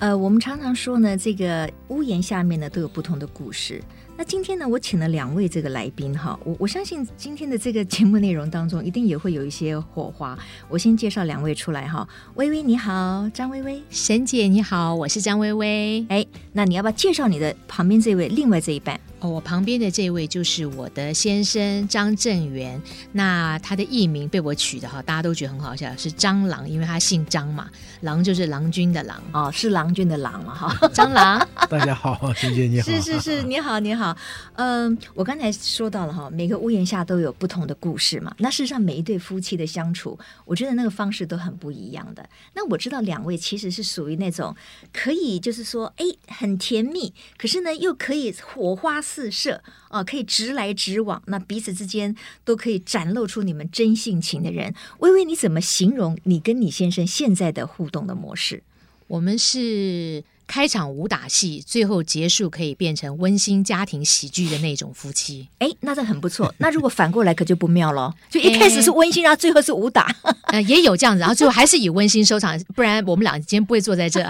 呃，我们常常说呢，这个屋檐下面呢都有不同的故事。那今天呢，我请了两位这个来宾哈，我我相信今天的这个节目内容当中，一定也会有一些火花。我先介绍两位出来哈，薇薇你好，张薇薇，沈姐你好，我是张薇薇。哎，那你要不要介绍你的旁边这位另外这一半？哦，我旁边的这位就是我的先生张正元，那他的艺名被我取的哈，大家都觉得很好笑，是张郎，因为他姓张嘛，郎就是郎君的郎哦，是郎君的郎了哈，张郎。大家好，沈姐你好，是是是，你好你好，嗯、我刚才说到了哈，每个屋檐下都有不同的故事嘛，那事实上每一对夫妻的相处，我觉得那个方式都很不一样的。那我知道两位其实是属于那种可以就是说，哎，很甜蜜，可是呢又可以火花。四射啊，可以直来直往，那彼此之间都可以展露出你们真性情的人。薇薇，你怎么形容你跟你先生现在的互动的模式？我们是开场武打戏，最后结束可以变成温馨家庭喜剧的那种夫妻。哎，那这很不错。那如果反过来可就不妙了，就一开始是温馨，然后最后是武打。呃，也有这样子，然后最后还是以温馨收场，不然我们俩今天不会坐在这。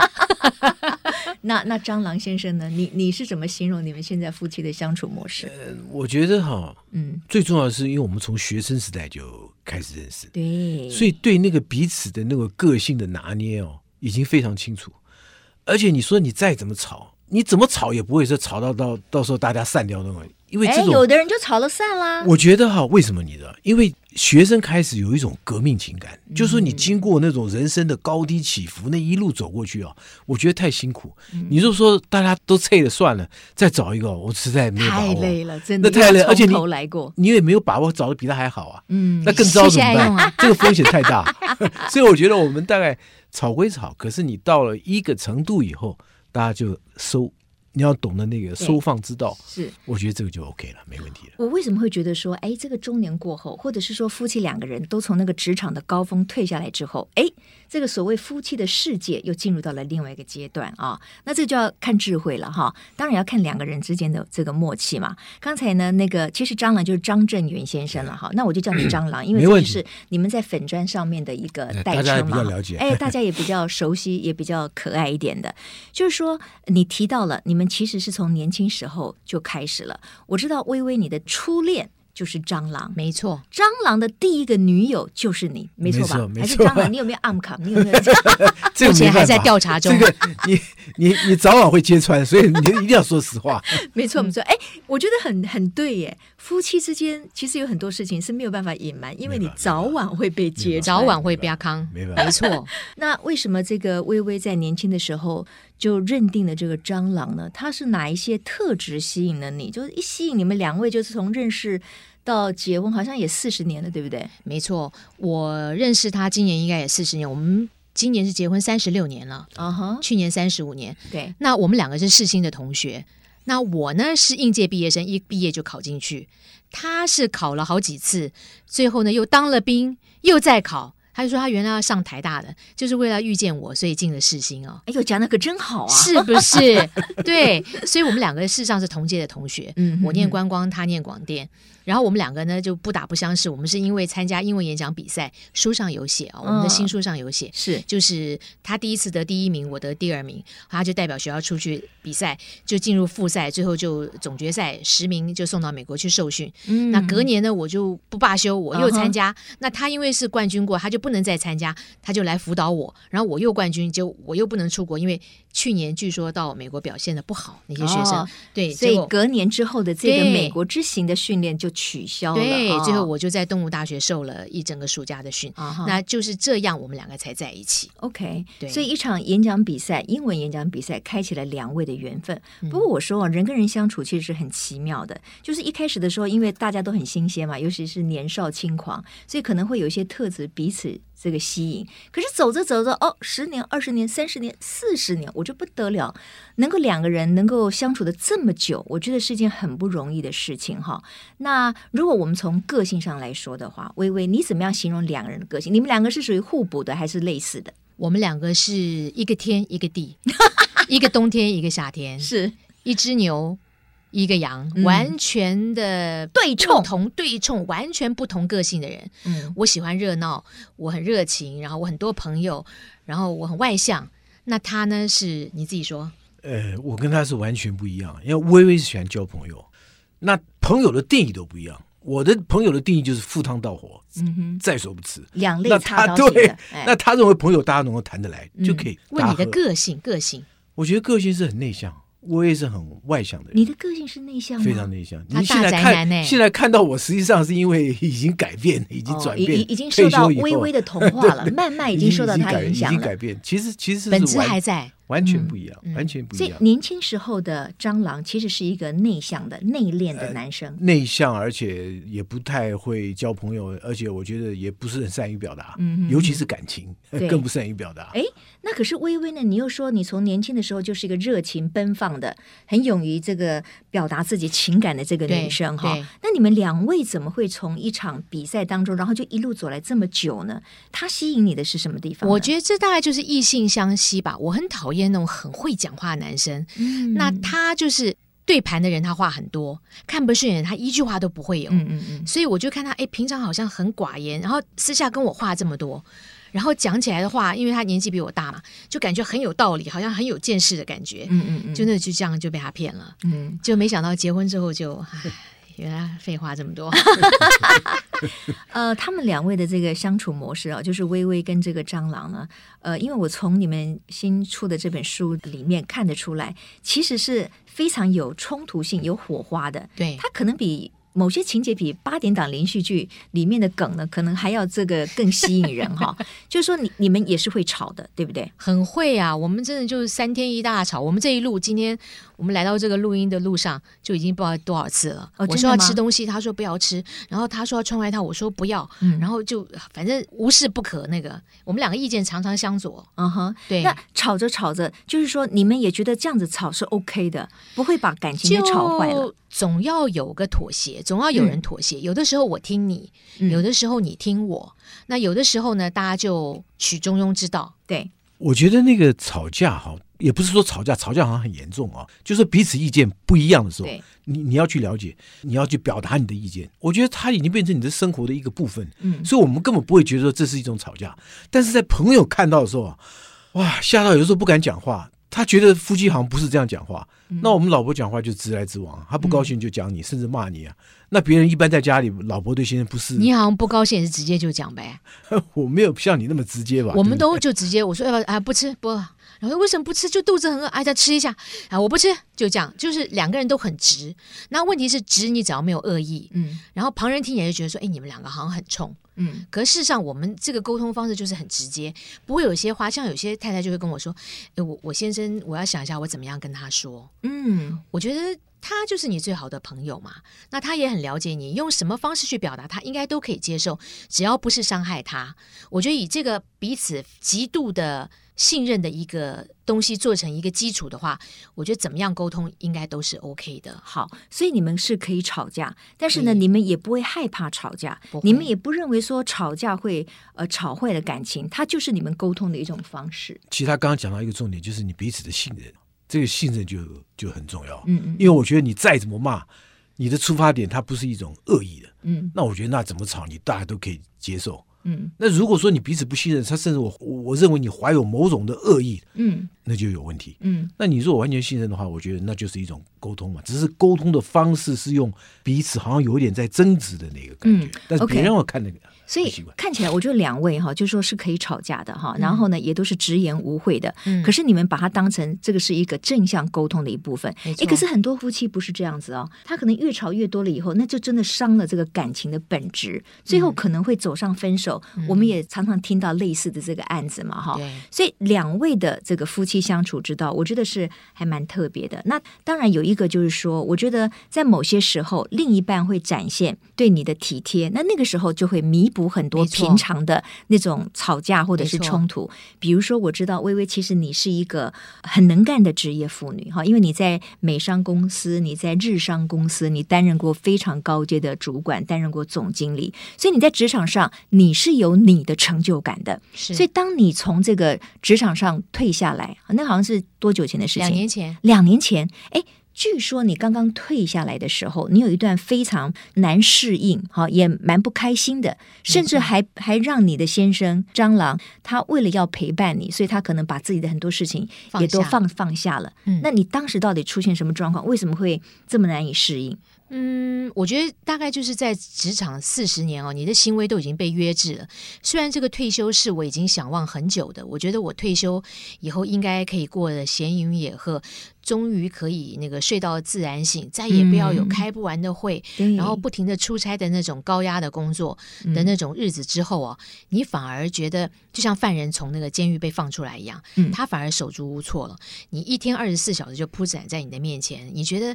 那那蟑螂先生呢？你你是怎么形容你们现在夫妻的相处模式？呃，我觉得哈，嗯，最重要的是，因为我们从学生时代就开始认识，对，所以对那个彼此的那个个性的拿捏哦，已经非常清楚。而且你说你再怎么吵，你怎么吵也不会说吵到到到时候大家散掉那种。因为这种有的人就吵了散啦。我觉得哈，为什么你知道？因为学生开始有一种革命情感，嗯、就是说你经过那种人生的高低起伏，那一路走过去啊，我觉得太辛苦。嗯、你就说大家都退了算了，再找一个，我实在没有把握。太累了，真的。那太累，而且你来过，你也没有把握找的比他还好啊。嗯，那更糟怎么办？啊、这个风险太大。所以我觉得我们大概吵归吵，可是你到了一个程度以后，大家就收。你要懂得那个收放之道，是，我觉得这个就 OK 了，没问题了。我为什么会觉得说，哎，这个中年过后，或者是说夫妻两个人都从那个职场的高峰退下来之后，哎，这个所谓夫妻的世界又进入到了另外一个阶段啊？那这就要看智慧了哈，当然要看两个人之间的这个默契嘛。刚才呢，那个其实蟑螂就是张正元先生了哈，那我就叫你蟑螂，因为这是你们在粉砖上面的一个代称嘛，哎，大家也比较熟悉，也比较可爱一点的，就是说你提到了你们。其实是从年轻时候就开始了。我知道微微，你的初恋就是蟑螂，没错。蟑螂的第一个女友就是你，没错吧？还是蟑螂？你有没有暗卡？你有没有？目前还在调查中。这个你你你早晚会揭穿，所以你一定要说实话。没错，没错。哎，我觉得很很对耶。夫妻之间其实有很多事情是没有办法隐瞒，因为你早晚会被揭穿，早晚会被阿康。没错。没错。那为什么这个微微在年轻的时候就认定了这个蟑螂呢？它是哪一些特质吸引了你？就是一吸引你们两位，就是从认识到结婚，好像也四十年了，对不对？没错，我认识他今年应该也四十年。我们今年是结婚三十六年了，啊哈、uh，huh. 去年三十五年。对，那我们两个是世新的同学。那我呢是应届毕业生，一毕业就考进去。他是考了好几次，最后呢又当了兵，又再考。他就说他原来要上台大的，就是为了遇见我，所以进了世新哦。哎呦，讲的可真好啊，是不是？对，所以我们两个事实上是同届的同学。嗯，我念观光，他念广电。然后我们两个呢就不打不相识，我们是因为参加英文演讲比赛，书上有写啊，我们的新书上有写，是就是他第一次得第一名，我得第二名，他就代表学校出去比赛，就进入复赛，最后就总决赛十名就送到美国去受训。嗯，那隔年呢我就不罢休，我又参加。那他因为是冠军过，他就不能再参加，他就来辅导我。然后我又冠军，就我又不能出国，因为去年据说到美国表现的不好，那些学生对，所以隔年之后的这个美国之行的训练就。取消了，对，最后我就在动物大学受了一整个暑假的训，哦、那就是这样，我们两个才在一起。OK，对，所以一场演讲比赛，英文演讲比赛，开启了两位的缘分。不过我说啊，人跟人相处其实是很奇妙的，就是一开始的时候，因为大家都很新鲜嘛，尤其是年少轻狂，所以可能会有一些特质彼此。这个吸引，可是走着走着，哦，十年、二十年、三十年、四十年，我就不得了，能够两个人能够相处的这么久，我觉得是件很不容易的事情哈。那如果我们从个性上来说的话，微微，你怎么样形容两个人的个性？你们两个是属于互补的，还是类似的？我们两个是一个天一个地，一个冬天一个夏天，是一只牛。一个羊，完全的对冲，同对冲，完全不同个性的人。嗯，我喜欢热闹，我很热情，然后我很多朋友，然后我很外向。那他呢？是你自己说？呃，我跟他是完全不一样，因为微微是喜欢交朋友，那朋友的定义都不一样。我的朋友的定义就是赴汤蹈火，嗯哼，在所不辞，两肋插刀型的。那他认为朋友大家能够谈得来，就可以。问你的个性，个性，我觉得个性是很内向。我也是很外向的人。你的个性是内向吗？非常内向。你现在看，现在看到我，实际上是因为已经改变，已经转变，已已经受到微微的同化了，慢慢已经受到他影响了。已经改变，其实其实本质还在。完全不一样，嗯、完全不一样。所以年轻时候的蟑螂其实是一个内向的、内敛的男生，呃、内向而且也不太会交朋友，而且我觉得也不是很善于表达，嗯，尤其是感情更不善于表达。哎，那可是微微呢？你又说你从年轻的时候就是一个热情奔放的、很勇于这个表达自己情感的这个女生哈。那你们两位怎么会从一场比赛当中，然后就一路走来这么久呢？他吸引你的是什么地方？我觉得这大概就是异性相吸吧。我很讨厌。那种很会讲话的男生，嗯、那他就是对盘的人，他话很多，看不顺眼，他一句话都不会有。嗯嗯嗯，所以我就看他，哎，平常好像很寡言，然后私下跟我话这么多，然后讲起来的话，因为他年纪比我大嘛，就感觉很有道理，好像很有见识的感觉。嗯嗯嗯，就那就这样就被他骗了。嗯，就没想到结婚之后就，唉，原来废话这么多。呃，他们两位的这个相处模式啊，就是微微跟这个蟑螂呢，呃，因为我从你们新出的这本书里面看得出来，其实是非常有冲突性、有火花的。对，他可能比。某些情节比八点档连续剧里面的梗呢，可能还要这个更吸引人哈。就是说，你你们也是会吵的，对不对？很会啊，我们真的就是三天一大吵。我们这一路，今天我们来到这个录音的路上，就已经不知道多少次了。哦、我说要吃东西，他说不要吃，然后他说要穿外套，我说不要，嗯、然后就反正无事不可。那个我们两个意见常常相左。嗯哼，对。那吵着吵着，就是说你们也觉得这样子吵是 OK 的，不会把感情给吵坏了。总要有个妥协，总要有人妥协。嗯、有的时候我听你，嗯、有的时候你听我。那有的时候呢，大家就取中庸之道。对，我觉得那个吵架哈，也不是说吵架，吵架好像很严重啊。就是彼此意见不一样的时候，你你要去了解，你要去表达你的意见。我觉得它已经变成你的生活的一个部分。嗯，所以我们根本不会觉得说这是一种吵架。但是在朋友看到的时候啊，哇，吓到有的时候不敢讲话。他觉得夫妻好像不是这样讲话，嗯、那我们老婆讲话就直来直往，他不高兴就讲你，嗯、甚至骂你啊。那别人一般在家里，老婆对先生不是你好像不高兴也是直接就讲呗。我没有像你那么直接吧？我们都就直接我说要不要啊，不吃不，然后为什么不吃？就肚子很饿，哎，再吃一下啊，我不吃，就这样，就是两个人都很直。那问题是直，你只要没有恶意，嗯，然后旁人听起来就觉得说，哎，你们两个好像很冲。嗯，可是事实上，我们这个沟通方式就是很直接，不会有些话，像有些太太就会跟我说：“哎，我我先生，我要想一下，我怎么样跟他说。”嗯，我觉得他就是你最好的朋友嘛，那他也很了解你，用什么方式去表达，他应该都可以接受，只要不是伤害他。我觉得以这个彼此极度的。信任的一个东西做成一个基础的话，我觉得怎么样沟通应该都是 OK 的。好，所以你们是可以吵架，但是呢，你们也不会害怕吵架，你们也不认为说吵架会呃吵坏了感情，它就是你们沟通的一种方式。其实他刚刚讲到一个重点，就是你彼此的信任，这个信任就就很重要。嗯嗯，因为我觉得你再怎么骂，你的出发点它不是一种恶意的。嗯，那我觉得那怎么吵，你大家都可以接受。嗯，那如果说你彼此不信任，他甚至我我认为你怀有某种的恶意，嗯，那就有问题。嗯，那你如果完全信任的话，我觉得那就是一种沟通嘛，只是沟通的方式是用彼此好像有点在争执的那个感觉，嗯、但是别人我看那个。Okay. 所以看起来，我觉得两位哈，就说是可以吵架的哈，然后呢，也都是直言无讳的。嗯，可是你们把它当成这个是一个正向沟通的一部分。哎，可是很多夫妻不是这样子哦，他可能越吵越多了以后，那就真的伤了这个感情的本质，最后可能会走上分手。我们也常常听到类似的这个案子嘛哈。对。所以两位的这个夫妻相处之道，我觉得是还蛮特别的。那当然有一个就是说，我觉得在某些时候，另一半会展现对你的体贴，那那个时候就会弥补。补很多平常的那种吵架或者是冲突，比如说我知道微微，其实你是一个很能干的职业妇女哈，因为你在美商公司，你在日商公司，你担任过非常高阶的主管，担任过总经理，所以你在职场上你是有你的成就感的。是，所以当你从这个职场上退下来，那好像是多久前的事情？两年前。两年前，哎。据说你刚刚退下来的时候，你有一段非常难适应，哈，也蛮不开心的，甚至还还让你的先生蟑螂，他为了要陪伴你，所以他可能把自己的很多事情也都放放下，放下了。嗯，那你当时到底出现什么状况？为什么会这么难以适应？嗯，我觉得大概就是在职场四十年哦，你的行为都已经被约制了。虽然这个退休是我已经想望很久的，我觉得我退休以后应该可以过得闲云野鹤，终于可以那个睡到自然醒，再也不要有开不完的会，嗯、然后不停的出差的那种高压的工作的那种日子之后哦，嗯、你反而觉得就像犯人从那个监狱被放出来一样，嗯、他反而手足无措了。你一天二十四小时就铺展在你的面前，你觉得？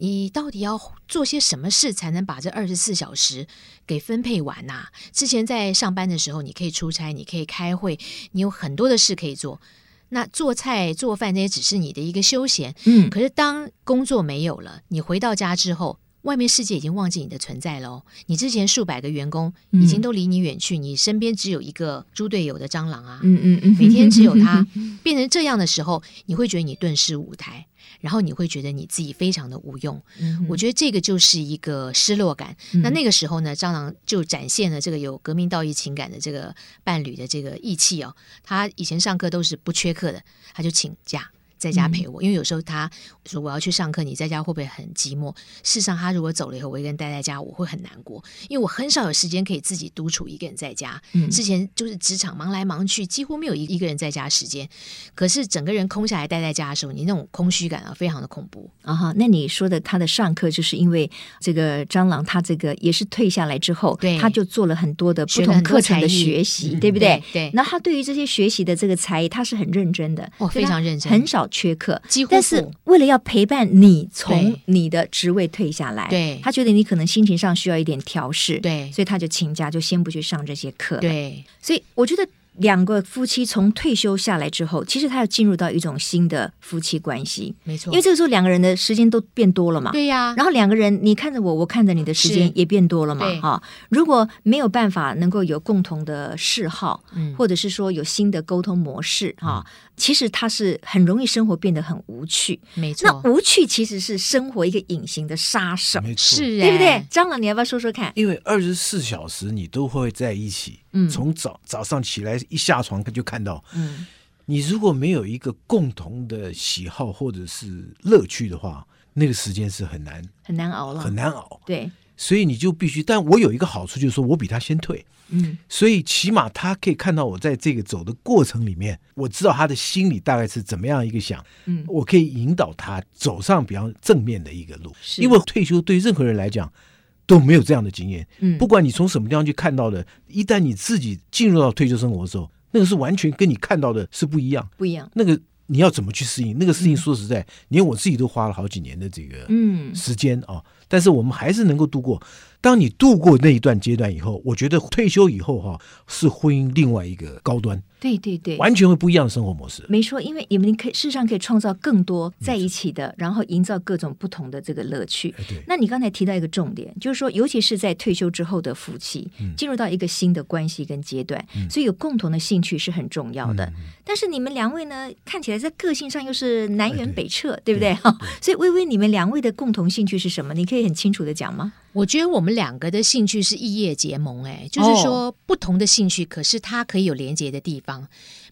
你到底要做些什么事才能把这二十四小时给分配完呐？之前在上班的时候，你可以出差，你可以开会，你有很多的事可以做。那做菜、做饭那些只是你的一个休闲。嗯。可是当工作没有了，你回到家之后，外面世界已经忘记你的存在喽。你之前数百个员工已经都离你远去，你身边只有一个猪队友的蟑螂啊。嗯嗯嗯。每天只有他，变成这样的时候，你会觉得你顿失舞台。然后你会觉得你自己非常的无用，嗯、我觉得这个就是一个失落感。嗯、那那个时候呢，蟑螂就展现了这个有革命道义情感的这个伴侣的这个义气哦。他以前上课都是不缺课的，他就请假。在家陪我，因为有时候他说我要去上课，你在家会不会很寂寞？事实上，他如果走了以后，我一个人待在家，我会很难过，因为我很少有时间可以自己独处一个人在家。嗯，之前就是职场忙来忙去，几乎没有一一个人在家时间。可是整个人空下来待在家的时候，你那种空虚感啊，非常的恐怖啊哈。那你说的他的上课，就是因为这个蟑螂他这个也是退下来之后，对，他就做了很多的不同课程的学习，对不对？对。那他对于这些学习的这个才艺，他是很认真的，哦，非常认真，很少。缺课，几乎但是为了要陪伴你从你的职位退下来，对，他觉得你可能心情上需要一点调试，对，所以他就请假，就先不去上这些课，对，所以我觉得。两个夫妻从退休下来之后，其实他要进入到一种新的夫妻关系，没错。因为这个时候两个人的时间都变多了嘛，对呀。然后两个人你看着我，我看着你的时间也变多了嘛，哈。如果没有办法能够有共同的嗜好，嗯，或者是说有新的沟通模式，哈，其实他是很容易生活变得很无趣，没错。那无趣其实是生活一个隐形的杀手，没错，是，对不对？张老，你要不要说说看？因为二十四小时你都会在一起。嗯，从早早上起来一下床就看到，嗯，你如果没有一个共同的喜好或者是乐趣的话，那个时间是很难很难熬了，很难熬。对，所以你就必须。但我有一个好处，就是说我比他先退，嗯，所以起码他可以看到我在这个走的过程里面，我知道他的心里大概是怎么样一个想，嗯，我可以引导他走上比较正面的一个路。是因为退休对任何人来讲。都没有这样的经验，嗯，不管你从什么地方去看到的，一旦你自己进入到退休生活的时候，那个是完全跟你看到的是不一样，不一样。那个你要怎么去适应？那个事情说实在，连我自己都花了好几年的这个嗯时间啊，但是我们还是能够度过。当你度过那一段阶段以后，我觉得退休以后哈，是婚姻另外一个高端。对对对，完全会不一样的生活模式。没错，因为你们可以事实上可以创造更多在一起的，然后营造各种不同的这个乐趣。对，那你刚才提到一个重点，就是说，尤其是在退休之后的夫妻，进入到一个新的关系跟阶段，所以有共同的兴趣是很重要的。但是你们两位呢，看起来在个性上又是南辕北辙，对不对？哈，所以薇薇，你们两位的共同兴趣是什么？你可以很清楚的讲吗？我觉得我们两个的兴趣是异业结盟，哎，就是说不同的兴趣，可是它可以有连接的地方。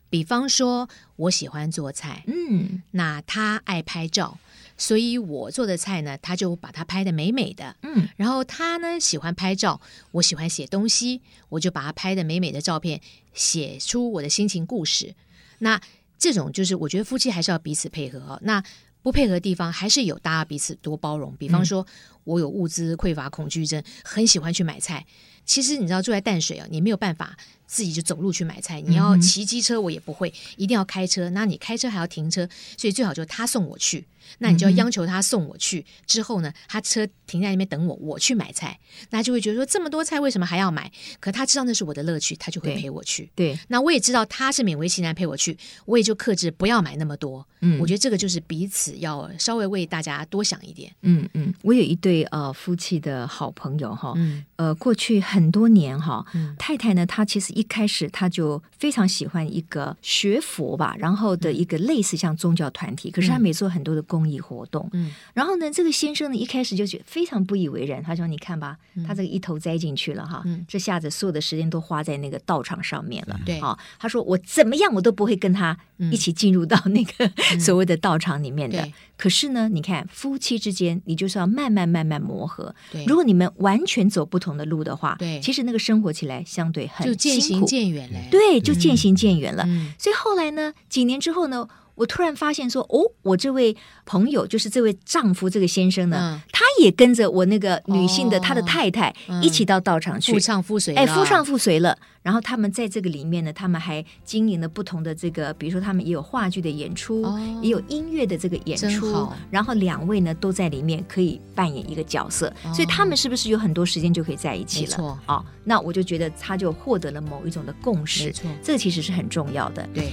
比方说，我喜欢做菜，嗯，那他爱拍照，所以我做的菜呢，他就把它拍的美美的，嗯。然后他呢喜欢拍照，我喜欢写东西，我就把它拍的美美的照片，写出我的心情故事。那这种就是我觉得夫妻还是要彼此配合哦。那不配合的地方，还是有大家彼此多包容。比方说，我有物资匮乏恐惧症，很喜欢去买菜。其实你知道住在淡水啊，你没有办法自己就走路去买菜，你要骑机车，我也不会，一定要开车。那你开车还要停车，所以最好就是他送我去。那你就要央求他送我去，之后呢，他车停在那边等我，我去买菜，那就会觉得说这么多菜为什么还要买？可他知道那是我的乐趣，他就会陪我去。对，对，那我也知道他是勉为其难陪我去，我也就克制不要买那么多。嗯，我觉得这个就是彼此要稍微为大家多想一点。嗯嗯，我有一对。对呃夫妻的好朋友哈，嗯、呃过去很多年哈，嗯、太太呢她其实一开始他就非常喜欢一个学佛吧，然后的一个类似像宗教团体，可是他没做很多的公益活动，嗯，然后呢这个先生呢一开始就觉得非常不以为然，他说你看吧，他这个一头栽进去了哈，嗯、这下子所有的时间都花在那个道场上面了，对、嗯，啊，他说我怎么样我都不会跟他一起进入到那个、嗯、所谓的道场里面的，嗯、可是呢，你看夫妻之间，你就是要慢慢慢慢磨合。对，如果你们完全走不同的路的话，对，其实那个生活起来相对很渐行渐远了。对，就渐行渐远了。嗯、所以后来呢，几年之后呢，我突然发现说，哦，我这位朋友就是这位丈夫这个先生呢，嗯、他也跟着我那个女性的、哦、他的太太一起到道场去，夫唱妇随，哎，夫唱妇随了。然后他们在这个里面呢，他们还经营了不同的这个，比如说他们也有话剧的演出，哦、也有音乐的这个演出。然后两位呢都在里面可以扮演一个角色，哦、所以他们是不是有很多时间就可以在一起了？没错，哦，那我就觉得他就获得了某一种的共识，没错，这其实是很重要的。对。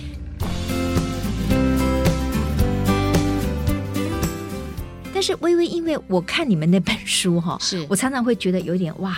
但是微微，因为我看你们那本书哈，是我常常会觉得有点哇。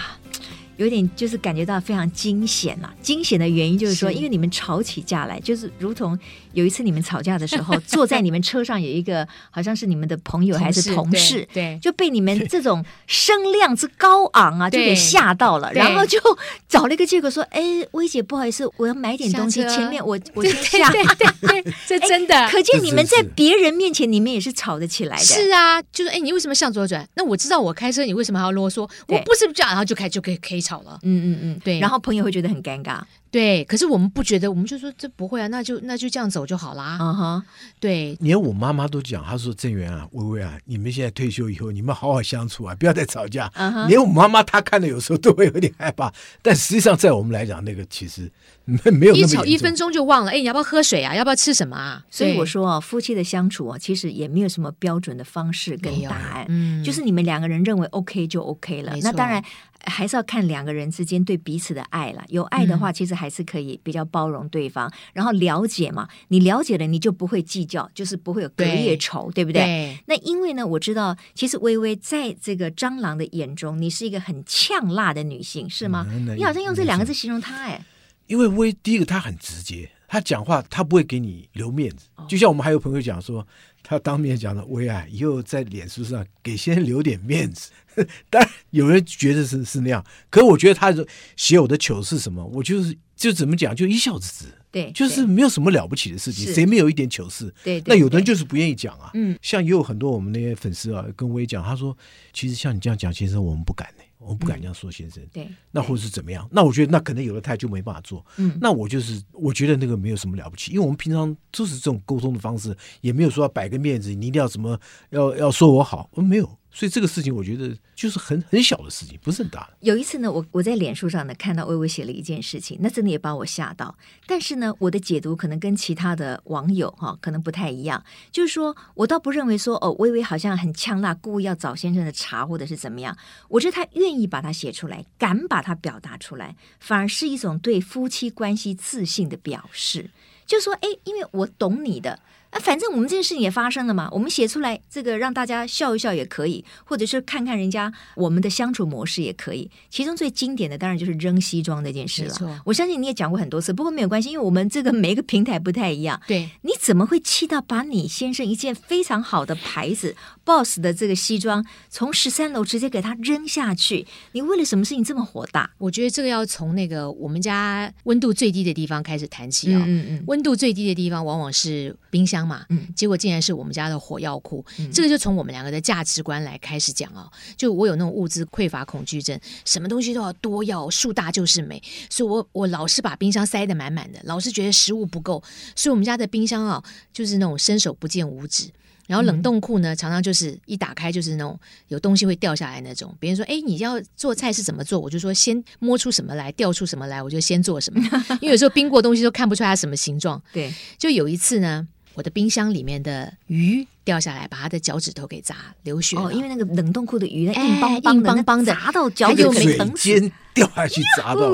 有点就是感觉到非常惊险啊，惊险的原因就是说，因为你们吵起架来，就是如同有一次你们吵架的时候，坐在你们车上有一个好像是你们的朋友还是同事，对，就被你们这种声量之高昂啊，就给吓到了，然后就找了一个借口说：“哎，薇姐，不好意思，我要买点东西，前面我我先下。”对对对，这真的，可见你们在别人面前，你们也是吵得起来的。是啊，就是哎，你为什么向左转？那我知道我开车，你为什么还要啰嗦？我不是这样，然后就开就可以可以。吵了，嗯嗯嗯，对，然后朋友会觉得很尴尬，对，可是我们不觉得，我们就说这不会啊，那就那就这样走就好啦。嗯哼，对，连我妈妈都讲，她说郑源啊，薇薇啊，你们现在退休以后，你们好好相处啊，不要再吵架。连我妈妈她看的有时候都会有点害怕，但实际上在我们来讲，那个其实没没有那么一吵一分钟就忘了，哎，你要不要喝水啊？要不要吃什么啊？所以我说啊，夫妻的相处啊，其实也没有什么标准的方式跟答案，嗯，就是你们两个人认为 OK 就 OK 了。那当然。还是要看两个人之间对彼此的爱了。有爱的话，其实还是可以比较包容对方，嗯、然后了解嘛。你了解了，你就不会计较，就是不会有隔夜仇，对，对不对？对。那因为呢，我知道，其实微微在这个蟑螂的眼中，你是一个很呛辣的女性，是吗？嗯、你好像用这两个字形容她，哎。因为微第一个她很直接，她讲话她不会给你留面子，哦、就像我们还有朋友讲说。他当面讲的，微啊，以后在脸书上给先生留点面子。当然有人觉得是是那样，可是我觉得他写我的糗是什么？我就是就怎么讲，就一笑置之。对，就是没有什么了不起的事情，谁没有一点糗事？对，那有的人就是不愿意讲啊。嗯，像也有很多我们那些粉丝啊，跟我也讲，他说，其实像你这样讲，先生我们不敢呢。我们不敢这样说，先生。对，那或者是怎么样？那我觉得那可能有的他就没办法做。嗯，那我就是我觉得那个没有什么了不起，因为我们平常就是这种沟通的方式，也没有说要摆个面子，你一定要什么要要说我好，我没有。所以这个事情，我觉得就是很很小的事情，不是很大的。有一次呢，我我在脸书上呢看到薇薇写了一件事情，那真的也把我吓到。但是呢，我的解读可能跟其他的网友哈、可能不太一样，就是说我倒不认为说哦，薇薇好像很呛辣，故意要找先生的茬，或者是怎么样。我觉得他愿意把它写出来，敢把它表达出来，反而是一种对夫妻关系自信的表示。就说，哎，因为我懂你的。啊，反正我们这件事情也发生了嘛，我们写出来这个让大家笑一笑也可以，或者是看看人家我们的相处模式也可以。其中最经典的当然就是扔西装那件事了。我相信你也讲过很多次，不过没有关系，因为我们这个每一个平台不太一样。对，你怎么会气到把你先生一件非常好的牌子 Boss 的这个西装从十三楼直接给他扔下去？你为了什么事情这么火大？我觉得这个要从那个我们家温度最低的地方开始谈起啊、哦。嗯嗯，温度最低的地方往往是冰箱。嘛，嗯，结果竟然是我们家的火药库，嗯、这个就从我们两个的价值观来开始讲啊。就我有那种物资匮乏恐惧症，什么东西都要多要，树大就是美，所以我我老是把冰箱塞得满满的，老是觉得食物不够，所以我们家的冰箱啊，就是那种伸手不见五指。然后冷冻库呢，常常就是一打开就是那种有东西会掉下来那种。别人说：“哎，你要做菜是怎么做？”我就说：“先摸出什么来，掉出什么来，我就先做什么。”因为有时候冰过的东西都看不出来它什么形状。对，就有一次呢。我的冰箱里面的鱼掉下来，把他的脚趾头给砸流血了。哦，因为那个冷冻库的鱼硬邦邦硬邦邦的，砸到脚趾没疼死。掉下去砸到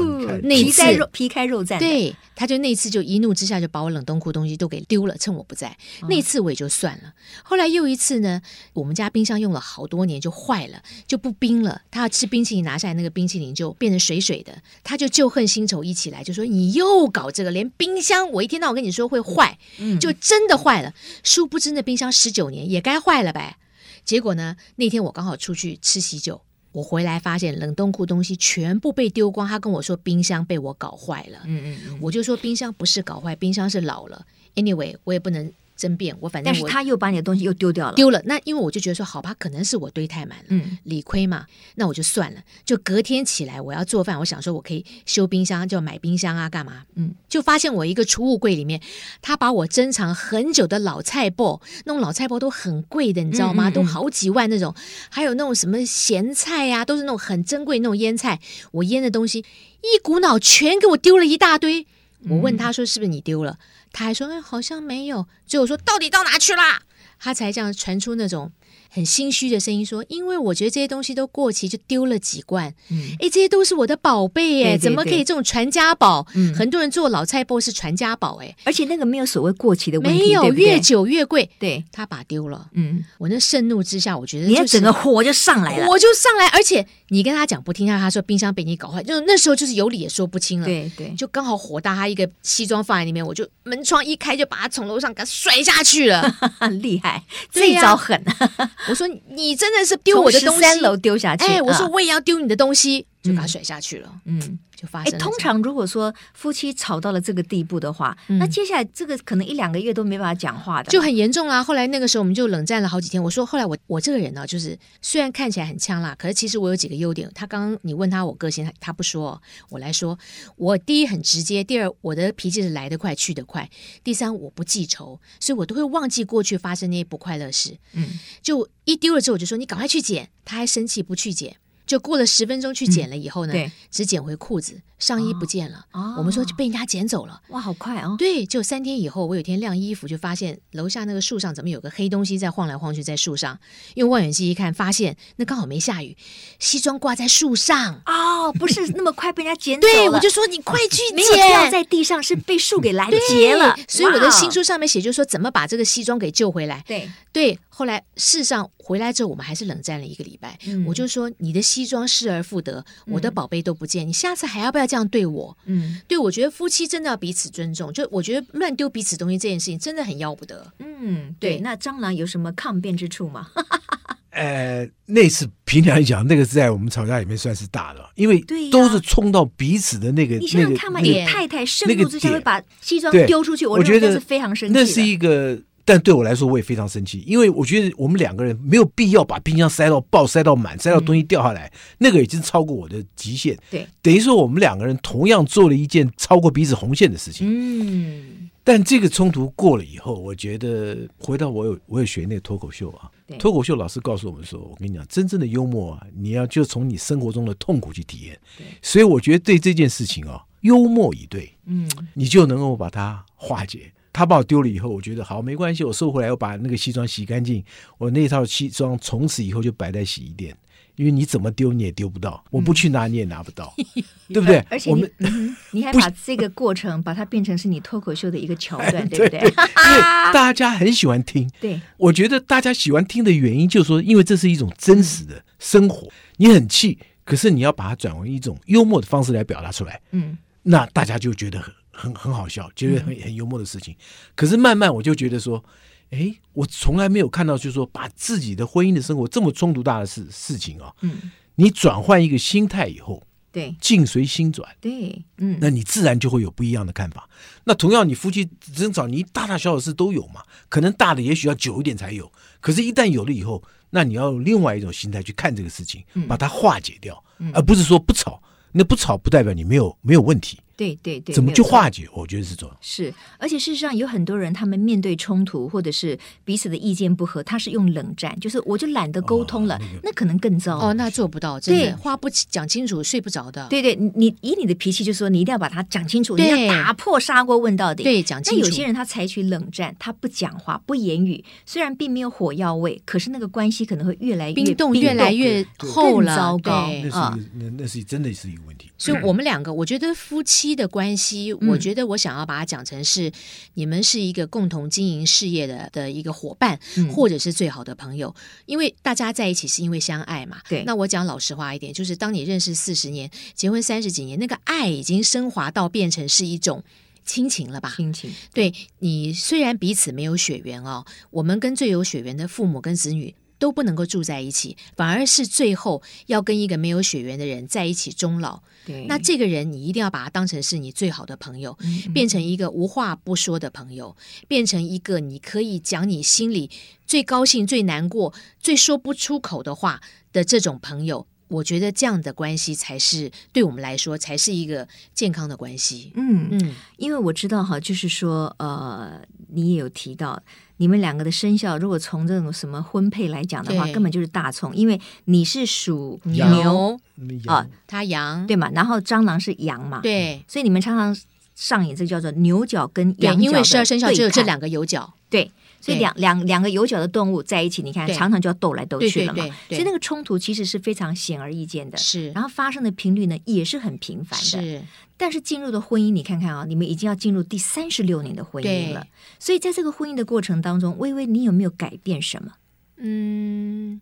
皮开肉皮开肉绽。对，他就那次就一怒之下就把我冷冻库东西都给丢了，趁我不在。嗯、那次我也就算了。后来又一次呢，我们家冰箱用了好多年就坏了，就不冰了。他要吃冰淇淋，拿下来那个冰淇淋就变成水水的。他就旧恨新仇一起来，就说你又搞这个，连冰箱我一天到晚跟你说会坏，就真的坏了。嗯、殊不知那冰箱十九年也该坏了呗。结果呢，那天我刚好出去吃喜酒。我回来发现冷冻库东西全部被丢光，他跟我说冰箱被我搞坏了。嗯嗯嗯，我就说冰箱不是搞坏，冰箱是老了。Anyway，我也不能。争辩，我反正我，但是他又把你的东西又丢掉了，丢了。那因为我就觉得说，好吧，可能是我堆太满了，嗯，理亏嘛，那我就算了。就隔天起来，我要做饭，我想说我可以修冰箱，就买冰箱啊，干嘛？嗯，就发现我一个储物柜里面，他把我珍藏很久的老菜脯，那种老菜脯都很贵的，你知道吗？嗯嗯嗯，都好几万那种，还有那种什么咸菜呀、啊，都是那种很珍贵那种腌菜，我腌的东西一股脑全给我丢了一大堆。我问他说：“是不是你丢了？”他还说：“哎，好像没有。”最后说：“到底到哪去啦？”他才这样传出那种。很心虚的声音说：“因为我觉得这些东西都过期，就丢了几罐。嗯，哎，这些都是我的宝贝哎，怎么可以这种传家宝？嗯，很多人做老菜脯是传家宝哎，而且那个没有所谓过期的问题，没有，越久越贵。对，他把丢了。嗯，我那盛怒之下，我觉得你整个火就上来了，火就上来。而且你跟他讲不听他，他说冰箱被你搞坏，就那时候就是有理也说不清了。对对，就刚好火大，他一个西装放在里面，我就门窗一开，就把他从楼上给他甩下去了。厉害，这一招狠。我说你。真的是丢我的东西，三楼丢下去。哎，我说我也要丢你的东西，就把他甩下去了。嗯。就发生。通常如果说夫妻吵到了这个地步的话，嗯、那接下来这个可能一两个月都没办法讲话的，就很严重啦。后来那个时候我们就冷战了好几天。我说后来我我这个人呢，就是虽然看起来很呛辣，可是其实我有几个优点。他刚刚你问他我个性，他他不说，我来说。我第一很直接，第二我的脾气是来得快去得快，第三我不记仇，所以我都会忘记过去发生那些不快乐事。嗯，就一丢了之后我就说你赶快去捡，他还生气不去捡。就过了十分钟去捡了以后呢，嗯、只捡回裤子，上衣不见了。哦、我们说就被人家捡走了。哇，好快啊、哦！对，就三天以后，我有天晾衣服，就发现楼下那个树上怎么有个黑东西在晃来晃去，在树上。用望远镜一看，发现那刚好没下雨，西装挂在树上。哦，不是那么快被人家捡走。对，我就说你快去捡。没有掉在地上，是被树给拦截了。所以我的新书上面写，就是说怎么把这个西装给救回来。对对。后来事实上回来之后，我们还是冷战了一个礼拜。嗯、我就说你的西装失而复得，嗯、我的宝贝都不见，你下次还要不要这样对我？嗯，对，我觉得夫妻真的要彼此尊重。就我觉得乱丢彼此东西这件事情真的很要不得。嗯，对。对那蟑螂有什么抗辩之处吗？呃，那次平常讲，那个是在我们吵架里面算是大的，因为都是冲到彼此的那个。你想想看嘛，你太太盛怒之下会把西装丢出去，我觉得是非常生气。那是一个。但对我来说，我也非常生气，因为我觉得我们两个人没有必要把冰箱塞到爆、塞到满、塞到东西掉下来，嗯、那个已经超过我的极限。对，等于说我们两个人同样做了一件超过彼此红线的事情。嗯，但这个冲突过了以后，我觉得回到我有我有学那个脱口秀啊，脱口秀老师告诉我们说，我跟你讲，真正的幽默啊，你要就从你生活中的痛苦去体验。对，所以我觉得对这件事情啊，幽默以对，嗯，你就能够把它化解。他把我丢了以后，我觉得好没关系，我收回来，我把那个西装洗干净。我那套西装从此以后就摆在洗衣店，因为你怎么丢你也丢不到，我不去拿你也拿不到，嗯、对不对？而且你，你还把这个过程把它变成是你脱口秀的一个桥段，对不对？因为 大家很喜欢听。对，我觉得大家喜欢听的原因就是说，因为这是一种真实的生活。你很气，可是你要把它转为一种幽默的方式来表达出来。嗯，那大家就觉得很。很很好笑，觉得很很幽默的事情。嗯、可是慢慢我就觉得说，哎，我从来没有看到，就是说把自己的婚姻的生活这么冲突大的事事情啊、哦，嗯，你转换一个心态以后，对，境随心转，对，嗯，那你自然就会有不一样的看法。那同样，你夫妻争吵，你大大小小的事都有嘛，可能大的也许要久一点才有，可是，一旦有了以后，那你要用另外一种心态去看这个事情，把它化解掉，嗯、而不是说不吵。那不吵不代表你没有没有问题。对对对，怎么去化解？我觉得是重要。是，而且事实上有很多人，他们面对冲突或者是彼此的意见不合，他是用冷战，就是我就懒得沟通了，哦那个、那可能更糟哦。那做不到，真的话不讲清楚睡不着的。对对，你以你的脾气，就说你一定要把它讲清楚，你要打破砂锅问到底。对，讲清楚。那有些人他采取冷战，他不讲话不言语，虽然并没有火药味，可是那个关系可能会越来越冰冻，越来越厚了，糟糕啊！那那是真的是一个问题。所以我们两个，我觉得夫妻的关系，我觉得我想要把它讲成是你们是一个共同经营事业的的一个伙伴，或者是最好的朋友。因为大家在一起是因为相爱嘛。对。那我讲老实话一点，就是当你认识四十年，结婚三十几年，那个爱已经升华到变成是一种亲情了吧？亲情。对，你虽然彼此没有血缘哦，我们跟最有血缘的父母跟子女。都不能够住在一起，反而是最后要跟一个没有血缘的人在一起终老。对，那这个人你一定要把他当成是你最好的朋友，嗯嗯，变成一个无话不说的朋友，变成一个你可以讲你心里最高兴、最难过、最说不出口的话的这种朋友。我觉得这样的关系才是对我们来说才是一个健康的关系。嗯嗯，因为我知道哈，就是说呃，你也有提到。你们两个的生肖，如果从这种什么婚配来讲的话，根本就是大冲，因为你是属牛。啊，他羊。对嘛，然后蟑螂是羊嘛，对，所以你们常常上演这叫做牛角跟羊角的对，因为十二生肖只有这两个有角，对，所以两两两个有角的动物在一起，你看常常就要斗来斗去了嘛，所以那个冲突其实是非常显而易见的，是，然后发生的频率呢也是很频繁的，是。但是进入的婚姻，你看看啊，你们已经要进入第三十六年的婚姻了。所以在这个婚姻的过程当中，薇薇，你有没有改变什么？嗯，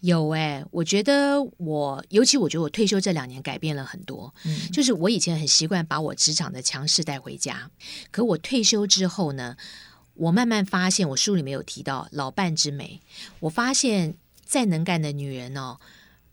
有哎、欸，我觉得我，尤其我觉得我退休这两年改变了很多。嗯，就是我以前很习惯把我职场的强势带回家，可我退休之后呢，我慢慢发现，我书里面有提到老伴之美。我发现再能干的女人哦，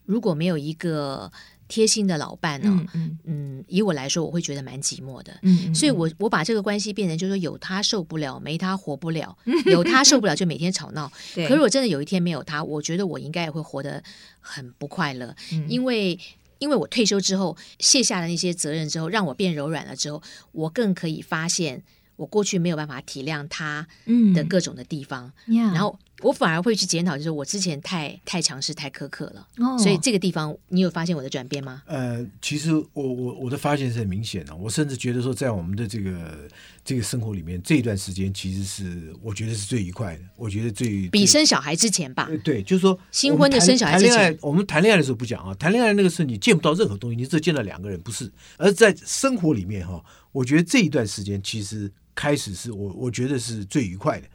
如果没有一个。贴心的老伴呢、哦？嗯嗯，以我来说，我会觉得蛮寂寞的。嗯，嗯，所以我我把这个关系变成，就是说有他受不了，没他活不了；有他受不了，就每天吵闹。可是我真的有一天没有他，我觉得我应该也会活得很不快乐。嗯，因为因为我退休之后卸下了那些责任之后，让我变柔软了之后，我更可以发现我过去没有办法体谅他的各种的地方。嗯，然后。我反而会去检讨，就是我之前太太强势、太苛刻了。哦，所以这个地方你有发现我的转变吗？呃，其实我我我的发现是很明显的。我甚至觉得说，在我们的这个这个生活里面，这一段时间其实是我觉得是最愉快的。我觉得最比生小孩之前吧。对，就是说新婚的生小孩之前，谈恋爱，我们谈恋爱的时候不讲啊，谈恋爱那个时候你见不到任何东西，你只见到两个人，不是。而在生活里面哈，我觉得这一段时间其实开始是我我觉得是最愉快的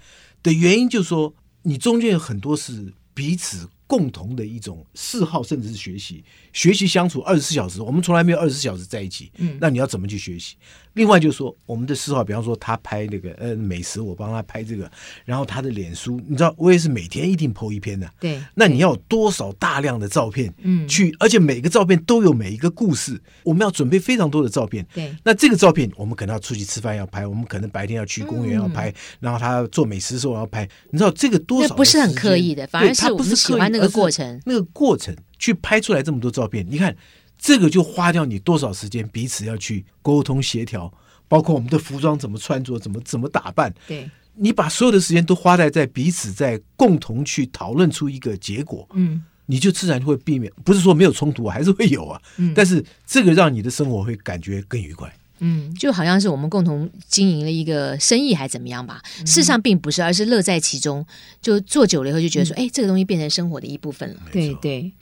的原因，就是说。你中间有很多是彼此共同的一种嗜好，甚至是学习。学习相处二十四小时，我们从来没有二十四小时在一起。嗯，那你要怎么去学习？另外就是说，我们的嗜好，比方说他拍那个呃美食，我帮他拍这个，然后他的脸书，你知道我也是每天一定 po 一篇的。对，那你要多少大量的照片？嗯，去，而且每个照片都有每一个故事，我们要准备非常多的照片。对，那这个照片我们可能要出去吃饭要拍，我们可能白天要去公园要拍，嗯、然后他做美食的时候要拍，你知道这个多少？不是很刻意的，反而是我们喜欢那个过程，那个过程。去拍出来这么多照片，你看这个就花掉你多少时间？彼此要去沟通协调，包括我们的服装怎么穿着，怎么怎么打扮。对，你把所有的时间都花在在彼此在共同去讨论出一个结果，嗯，你就自然会避免，不是说没有冲突，还是会有啊。嗯，但是这个让你的生活会感觉更愉快。嗯，就好像是我们共同经营了一个生意，还怎么样吧？事实上并不是，而是乐在其中。就做久了以后，就觉得说，哎、嗯，这个东西变成生活的一部分了。对对，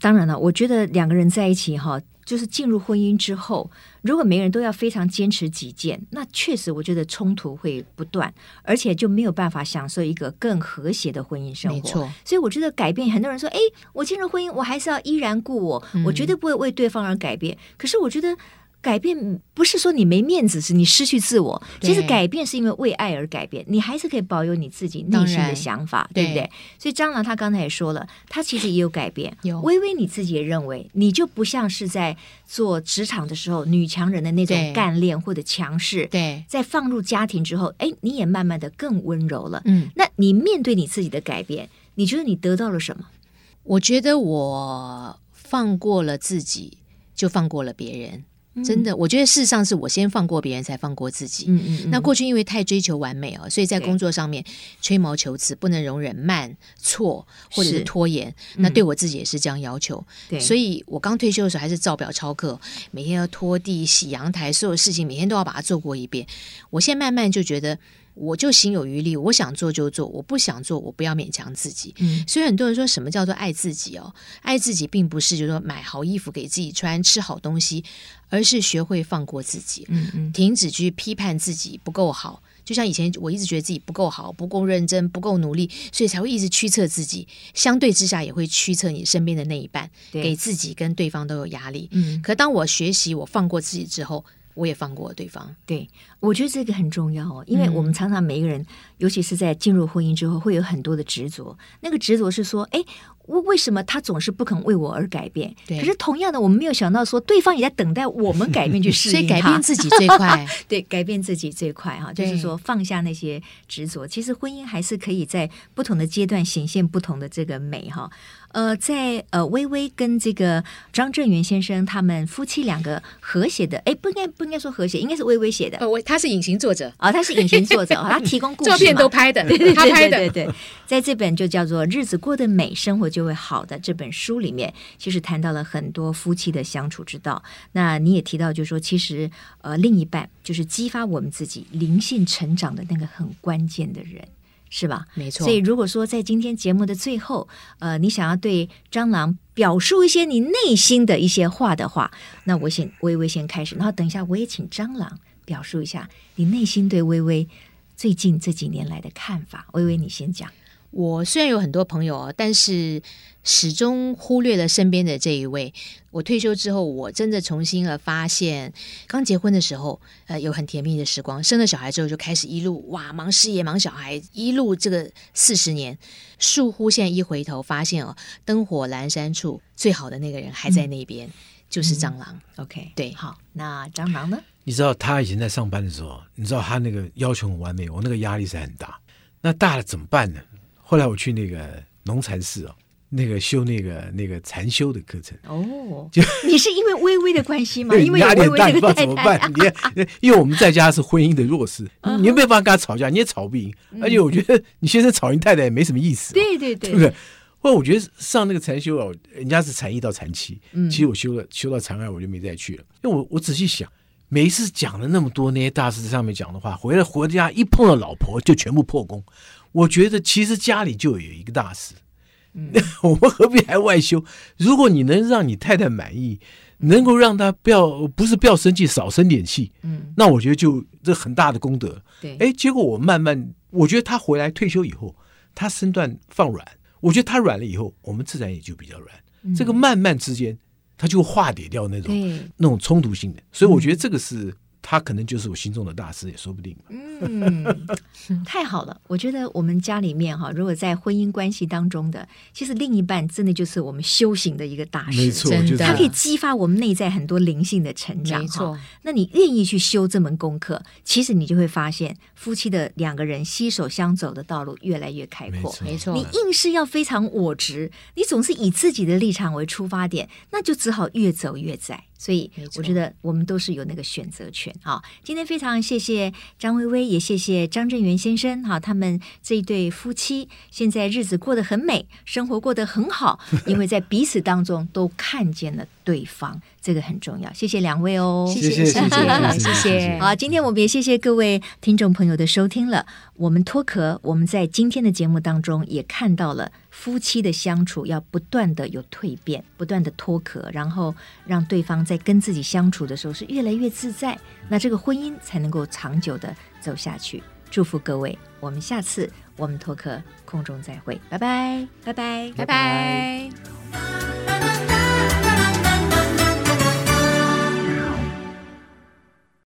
当然了，我觉得两个人在一起哈，就是进入婚姻之后，如果每个人都要非常坚持己见，那确实我觉得冲突会不断，而且就没有办法享受一个更和谐的婚姻生活。没错，所以我觉得改变，很多人说，哎，我进入婚姻，我还是要依然故我，嗯、我绝对不会为对方而改变。可是我觉得。改变不是说你没面子，是你失去自我。其实改变是因为为爱而改变，你还是可以保有你自己内心的想法，对不对？所以蟑螂他刚才也说了，他其实也有改变。有薇薇你自己也认为，你就不像是在做职场的时候女强人的那种干练或者强势。对，在放入家庭之后，哎，你也慢慢的更温柔了。嗯，那你面对你自己的改变，你觉得你得到了什么？我觉得我放过了自己，就放过了别人。真的，我觉得事实上是我先放过别人，才放过自己。嗯嗯，嗯。那过去因为太追求完美哦，所以在工作上面吹毛求疵，不能容忍慢、错或者是拖延。那对我自己也是这样要求。对。所以我刚退休的时候还是照表超课，每天要拖地、洗阳台，所有事情每天都要把它做过一遍。我现在慢慢就觉得。我就心有余力，我想做就做，我不想做，我不要勉强自己。嗯，所以很多人说什么叫做爱自己哦？爱自己并不是就是说买好衣服给自己穿，吃好东西，而是学会放过自己。嗯嗯，停止去批判自己不够好。就像以前我一直觉得自己不够好，不够认真，不够努力，所以才会一直驱策自己。相对之下，也会驱策你身边的那一半，给自己跟对方都有压力。嗯，可当我学习我放过自己之后。我也放过对方，对，我觉得这个很重要哦，因为我们常常每一个人，嗯、尤其是在进入婚姻之后，会有很多的执着。那个执着是说，哎，为为什么他总是不肯为我而改变？对。可是同样的，我们没有想到说，对方也在等待我们改变去适应他。所以改变自己最快，对，改变自己最快哈，就是说放下那些执着。其实婚姻还是可以在不同的阶段显现不同的这个美哈。呃，在呃，微微跟这个张正元先生他们夫妻两个和谐的，哎，不应该不应该说和谐，应该是微微写的。哦，他是隐形作者啊、哦，他是隐形作者，他提供故事，照片都拍的，他拍的，对对对。在这本就叫做《日子过得美，生活就会好的》这本书里面，其实谈到了很多夫妻的相处之道。那你也提到，就是说，其实呃，另一半就是激发我们自己灵性成长的那个很关键的人。是吧？没错。所以，如果说在今天节目的最后，呃，你想要对蟑螂表述一些你内心的一些话的话，那我先微微先开始，然后等一下我也请蟑螂表述一下你内心对微微最近这几年来的看法。微微，你先讲。我虽然有很多朋友，但是始终忽略了身边的这一位。我退休之后，我真的重新了发现，刚结婚的时候，呃，有很甜蜜的时光；生了小孩之后，就开始一路哇，忙事业，忙小孩，一路这个四十年，倏忽现在一回头，发现哦，灯火阑珊处，最好的那个人还在那边，嗯、就是蟑螂。嗯、OK，对，好，那蟑螂呢？你知道他以前在上班的时候，你知道他那个要求很完美，我那个压力是很大。那大了怎么办呢？后来我去那个农禅寺哦，那个修那个那个禅修的课程哦，就你是因为微微的关系吗？因为压力很大，不知道怎么办？你 因为我们在家是婚姻的弱势，你没有办法跟他吵架，你也吵不赢。而且我觉得你先生吵赢太太也没什么意思，对对对，对不对？后来我觉得上那个禅修哦，人家是禅一到禅七，其实我修了修到禅二，我就没再去了。因为我我仔细想，每一次讲了那么多那些大师在上面讲的话，回来回家一碰到老婆就全部破功。我觉得其实家里就有一个大师，嗯，我们何必还外修？如果你能让你太太满意，能够让她不要不是不要生气，少生点气，嗯，那我觉得就这很大的功德。对，哎，结果我慢慢，我觉得他回来退休以后，他身段放软，我觉得他软了以后，我们自然也就比较软。嗯，这个慢慢之间，他就化解掉那种那种冲突性的，所以我觉得这个是。他可能就是我心中的大师，也说不定。嗯，太好了！我觉得我们家里面哈，如果在婚姻关系当中的，其实另一半真的就是我们修行的一个大师，没错，真的，他可以激发我们内在很多灵性的成长。没错，那你愿意去修这门功课，其实你就会发现，夫妻的两个人携手相走的道路越来越开阔。没错，你硬是要非常我执，你总是以自己的立场为出发点，那就只好越走越窄。所以我觉得我们都是有那个选择权好！今天非常谢谢张薇薇，也谢谢张振元先生哈，他们这一对夫妻现在日子过得很美，生活过得很好，因为在彼此当中都看见了对方，这个很重要。谢谢两位哦，谢谢谢谢谢谢。好，今天我们也谢谢各位听众朋友的收听了。我们脱壳，我们在今天的节目当中也看到了。夫妻的相处要不断的有蜕变，不断的脱壳，然后让对方在跟自己相处的时候是越来越自在，那这个婚姻才能够长久的走下去。祝福各位，我们下次我们脱壳空中再会，拜拜，拜拜，拜拜。拜拜。